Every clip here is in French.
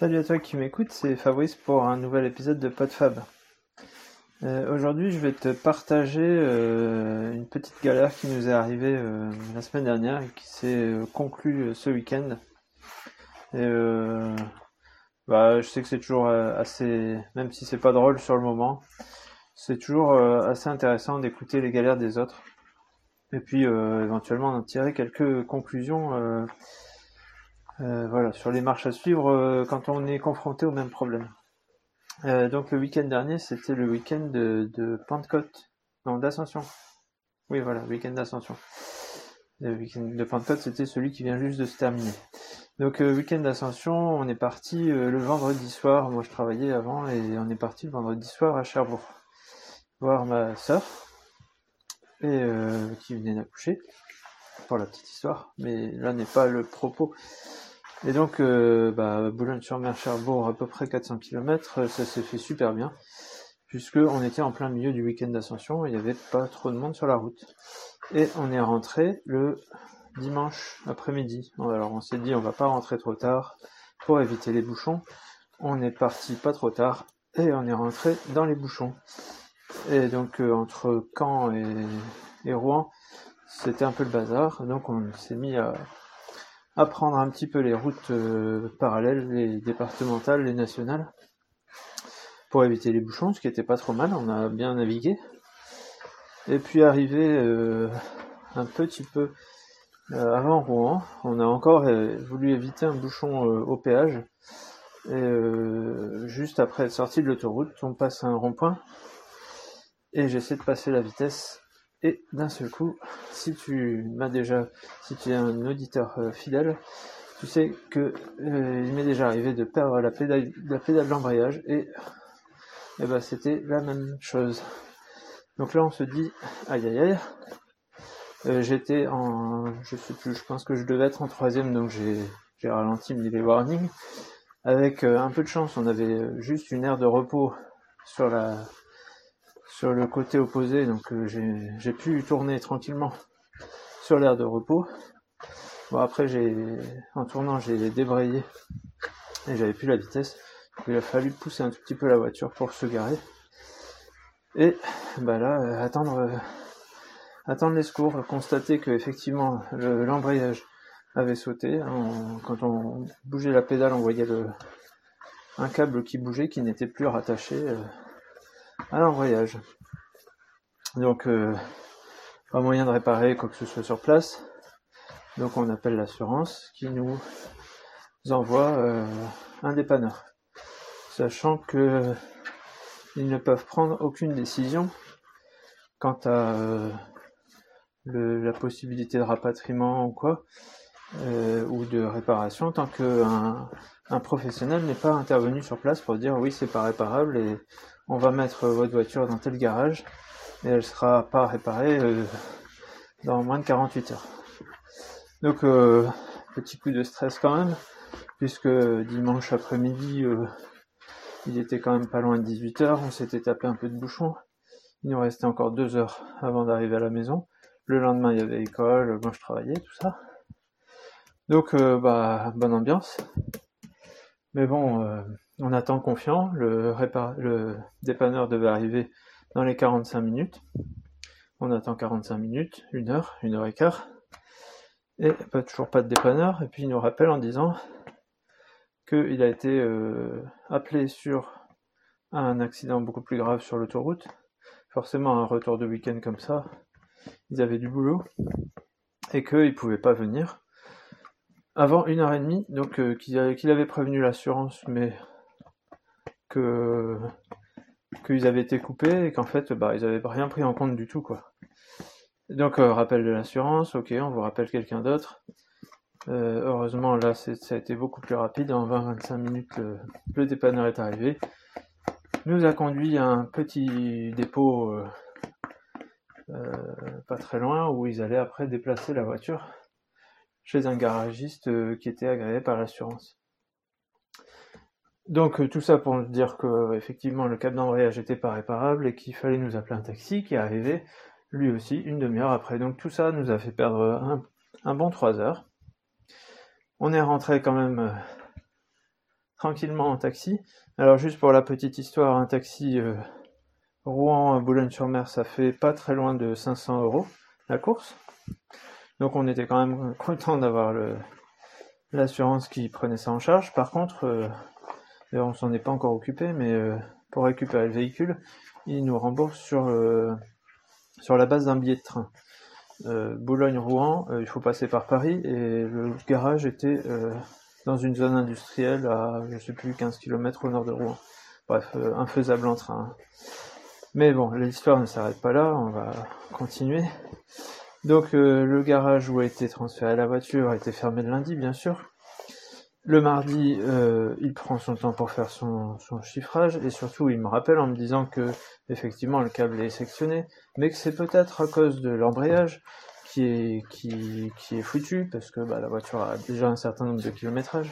Salut à toi qui m'écoute, c'est Fabrice pour un nouvel épisode de PodFab. Euh, Aujourd'hui, je vais te partager euh, une petite galère qui nous est arrivée euh, la semaine dernière et qui s'est conclue ce week-end. Et bah, je sais que c'est toujours assez, même si c'est pas drôle sur le moment, c'est toujours assez intéressant d'écouter les galères des autres et puis éventuellement d'en tirer quelques conclusions. Euh, voilà, sur les marches à suivre euh, quand on est confronté au même problème. Euh, donc le week-end dernier, c'était le week-end de, Pentecôte, non d'Ascension. Oui, voilà, week-end d'Ascension. Le week-end de Pentecôte, c'était celui qui vient juste de se terminer. Donc week-end d'Ascension, on est parti le vendredi soir. Moi, je travaillais avant et on est parti le vendredi soir à Cherbourg voir ma sœur et qui venait d'accoucher pour la petite histoire. Mais là n'est pas le propos. Et donc, euh, bah, Boulogne-sur-Mer, Cherbourg, à peu près 400 km, ça s'est fait super bien, puisque on était en plein milieu du week-end d'ascension, il n'y avait pas trop de monde sur la route. Et on est rentré le dimanche après-midi. Alors on s'est dit, on va pas rentrer trop tard pour éviter les bouchons. On est parti pas trop tard et on est rentré dans les bouchons. Et donc euh, entre Caen et Rouen, c'était un peu le bazar. Donc on s'est mis à, à prendre un petit peu les routes euh, parallèles, les départementales, les nationales, pour éviter les bouchons, ce qui était pas trop mal, on a bien navigué. Et puis arrivé euh, un petit peu euh, avant Rouen, on a encore voulu éviter un bouchon au péage. Et juste après être sorti de l'autoroute, on passe un rond-point et j'essaie de passer la vitesse. Et d'un seul coup, si tu m'as déjà, si tu es un auditeur euh, fidèle, tu sais que euh, il m'est déjà arrivé de perdre la pédale, la pédale d'embrayage et, et ben c'était la même chose. Donc là, on se dit, aïe aïe aïe. Euh, J'étais en, je sais plus, je pense que je devais être en troisième, donc j'ai ralenti, mis les warnings. Avec euh, un peu de chance, on avait juste une aire de repos sur la sur le côté opposé, donc euh, j'ai pu tourner tranquillement sur l'aire de repos. Bon après j'ai en tournant j'ai débrayé et j'avais plus la vitesse. Il a fallu pousser un tout petit peu la voiture pour se garer. Et bah là euh, attendre euh, attendre les secours, constater que effectivement le- l'embrayage avait sauté. Quand on bougeait la pédale, on voyait le un câble qui bougeait qui n'était plus rattaché à l'embrayage. Donc euh, pas moyen de réparer quoi que ce soit sur place. Donc on appelle l'assurance qui nous envoie euh, un dépanneur. Sachant que ils ne peuvent prendre aucune décision quant à euh, la possibilité de rapatriement ou quoi, ou de réparation, tant qu'un un professionnel n'est pas intervenu sur place pour dire oui c'est pas réparable et on va mettre votre voiture dans tel garage et elle sera pas réparée euh, dans moins de 48 heures. Donc euh, petit coup de stress quand même, puisque dimanche après-midi euh, il était quand même pas loin de 18 heures, on s'était tapé un peu de bouchon. Il nous restait encore deux heures avant d'arriver à la maison. Le lendemain, il y avait école, moi je travaillais, tout ça. Donc, euh, bah, bonne ambiance. Mais bon, on attend confiant. Le, dépanneur devait arriver dans les 45 minutes. On attend 45 minutes, une heure, une heure et quart. Et pas, toujours pas de dépanneur. Et puis il nous rappelle en disant qu'il a été euh, appelé sur un accident beaucoup plus grave sur l'autoroute. Forcément, un retour de week-end comme ça, ils avaient du boulot et qu'ils ne pouvaient pas venir avant une heure et demie. Donc, euh, qu'il avait prévenu l'assurance, mais que qu'ils avaient été coupés et qu'en fait, bah, ils avaient rien pris en compte du tout, quoi. Donc, euh, rappel de l'assurance, ok, on vous rappelle quelqu'un d'autre. Euh, heureusement, là, ça a été beaucoup plus rapide. En 20-25 minutes, le, dépanneur est arrivé. Nous a conduit à un petit dépôt euh, pas très loin où ils allaient après déplacer la voiture chez un garagiste qui était agréé par l'assurance. Donc euh, tout ça pour dire que effectivement le câble d'embrayage était pas réparable et qu'il fallait nous appeler un taxi qui est arrivé lui aussi une demi-heure après. Donc tout ça nous a fait perdre un, bon trois heures. On est rentré quand même euh, tranquillement en taxi. Alors juste pour la petite histoire, un taxi euh, Rouen à Boulogne-sur-Mer, ça fait pas très loin de 500 euros la course. Donc on était quand même content d'avoir l'assurance qui prenait ça en charge. Par contre, on s'en est pas encore occupé, mais euh, pour récupérer le véhicule, il nous rembourse sur, sur la base d'un billet de train. Boulogne-Rouen, il faut passer par Paris et le garage était dans une zone industrielle à, je sais plus, 15 km au nord de Rouen. Bref, euh, infaisable en train. Mais bon, l'histoire ne s'arrête pas là, on va continuer. Donc euh, le garage où a été transféré la voiture a été fermé le lundi, bien sûr. Le mardi, euh, il prend son temps pour faire son, chiffrage et surtout il me rappelle en me disant que effectivement le câble est sectionné, mais que c'est peut-être à cause de l'embrayage qui est, foutu parce que bah, la voiture a déjà un certain nombre de kilométrages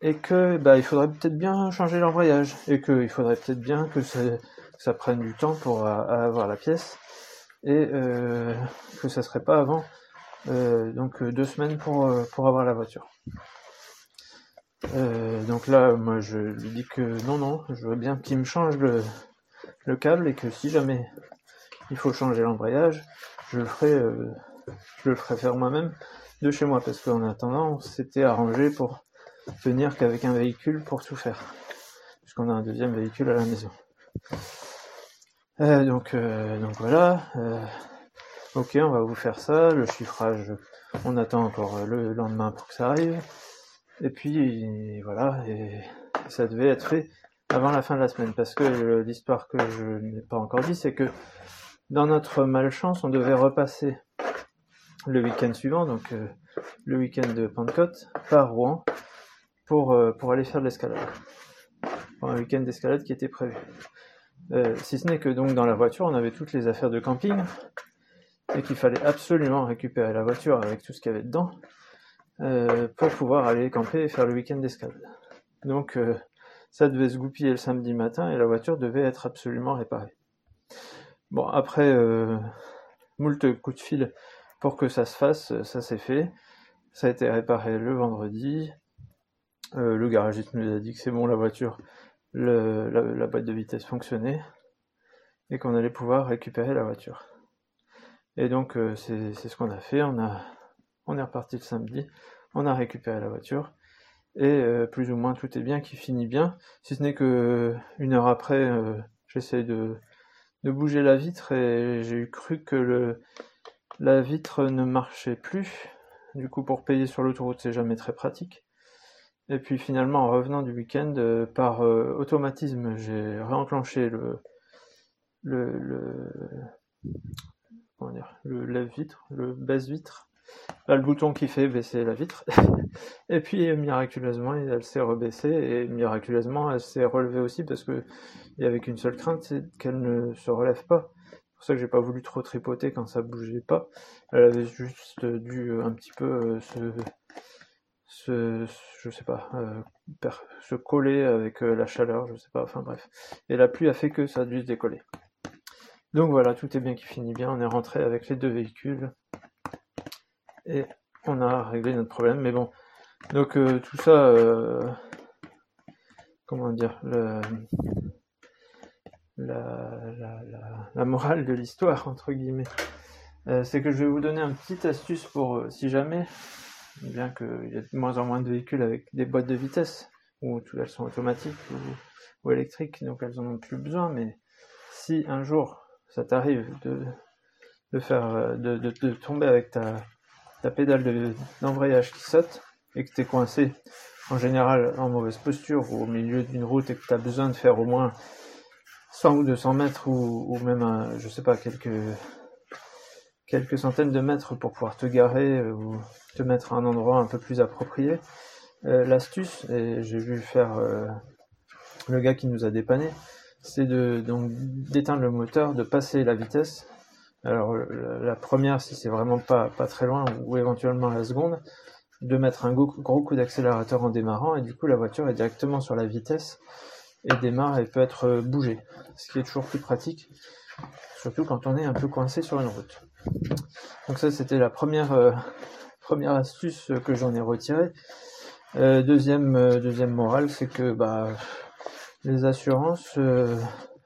et que bah, il faudrait peut-être bien changer l'embrayage et qu'il faudrait peut-être bien que ça, prenne du temps pour avoir la pièce et euh, que ça serait pas avant euh, donc deux semaines pour avoir la voiture. Euh, donc là, moi je lui dis que non, non, je veux bien qu'il me change le, le câble et que si jamais il faut changer l'embrayage, je le ferai, euh, je le ferai faire moi-même de chez moi parce qu'en attendant, on s'était arrangé pour venir qu'avec un véhicule pour tout faire, puisqu'on a un deuxième véhicule à la maison. Euh, donc, donc voilà. ok, on va vous faire ça. Le chiffrage, on attend encore le lendemain pour que ça arrive. Et puis voilà, et ça devait être fait avant la fin de la semaine, parce que l'histoire que je n'ai pas encore dit, c'est que dans notre malchance, on devait repasser le week-end suivant, donc euh, le week-end de Pentecôte, par Rouen, pour, euh, pour aller faire de l'escalade. un week-end d'escalade qui était prévu. Euh, si ce n'est que donc dans la voiture, on avait toutes les affaires de camping, et qu'il fallait absolument récupérer la voiture avec tout ce qu'il y avait dedans, pour pouvoir aller camper et faire le week-end d'escalade. Donc ça devait se goupiller le samedi matin, et la voiture devait être absolument réparée. Bon, après, euh, moult coups de fil pour que ça se fasse, ça s'est fait. Ça a été réparé le vendredi. Euh, le garagiste nous a dit que c'est bon, la voiture, la, boîte de vitesse fonctionnait et qu'on allait pouvoir récupérer la voiture. Et donc, euh, c'est ce qu'on a fait. On, a, on est reparti le samedi, on a récupéré la voiture et plus ou moins tout est bien qui finit bien. Si ce n'est que une heure après, j'essaie de de bouger la vitre et j'ai eu cru que la vitre ne marchait plus. Du coup, pour payer sur l'autoroute, c'est jamais très pratique. Et puis finalement, en revenant du week-end, euh, par euh, automatisme, j'ai réenclenché le, le lève-vitre, le baisse-vitre. Le bouton qui fait baisser la vitre. et puis, miraculeusement, elle s'est rebaissée et miraculeusement, elle s'est relevée aussi parce que il n'y avait qu'une seule crainte, c'est qu'elle ne se relève pas. C'est pour ça que j'ai pas voulu trop tripoter quand ça bougeait pas. Elle avait juste dû euh, un petit peu euh, se, se, je sais pas, euh, se coller avec la chaleur, je sais pas, enfin bref. Et la pluie a fait que ça a dû se décoller. Donc voilà, tout est bien qui finit bien. On est rentré avec les deux véhicules et on a réglé notre problème. Mais bon, donc tout ça, comment dire, la, morale de l'histoire, entre guillemets, euh, c'est que je vais vous donner un petit astuce pour, euh, si jamais, bien qu'il y a de moins en moins de véhicules avec des boîtes de vitesse, ou elles sont automatiques ou, électriques, donc elles en ont plus besoin, mais si un jour ça t'arrive de, de faire, euh, de, tomber avec ta, pédale d'embrayage qui saute, et que tu es coincé, en général en mauvaise posture, ou au milieu d'une route, et que tu as besoin de faire au moins 100 ou 200 mètres ou, même, je sais pas, quelques, quelques centaines de mètres pour pouvoir te garer ou te mettre à un endroit un peu plus approprié. Euh, l'astuce, et j'ai vu faire euh, le gars qui nous a dépanné, c'est de donc d'éteindre le moteur, de passer la vitesse. Alors la première, si c'est vraiment pas, pas très loin, ou éventuellement la seconde, de mettre un gros, coup d'accélérateur en démarrant, et du coup la voiture est directement sur la vitesse et démarre et peut être euh, bougé, ce qui est toujours plus pratique, surtout quand on est un peu coincé sur une route. Donc ça c'était la première, euh, première astuce que j'en ai retirée. deuxième, deuxième morale, c'est que bah, les assurances,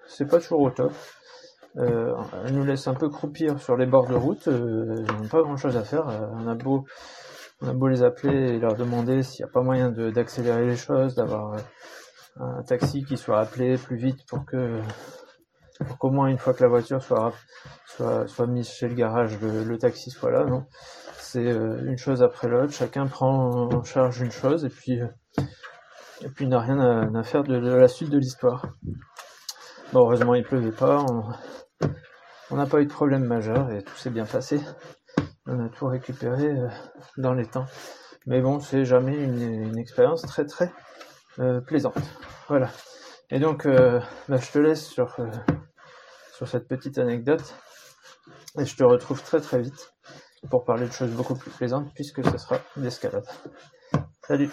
c'est pas toujours au top. Elles nous laissent un peu croupir sur les bords de route, elles n'ont pas grand chose à faire. on a beau on a beau les appeler et leur demander s'il n'y a pas moyen d'accélérer les choses, d'avoir un taxi qui soit appelé plus vite pour que pour qu'au moins une fois que la voiture soit soit, soit mise chez le garage, le, taxi soit là. Non, c'est euh, une chose après l'autre. Chacun prend en charge une chose et puis euh, et puis n'a rien à, faire de, la suite de l'histoire. Bon, heureusement il pleuvait pas. N'a pas eu de problème majeur et tout s'est bien passé. On a tout récupéré euh, dans les temps. Mais bon, c'est jamais une, expérience très très euh, plaisante. Voilà. Et donc, euh, bah, je te laisse sur, sur cette petite anecdote. Et je te retrouve très très vite pour parler de choses beaucoup plus plaisantes puisque ce sera l'escalade. Salut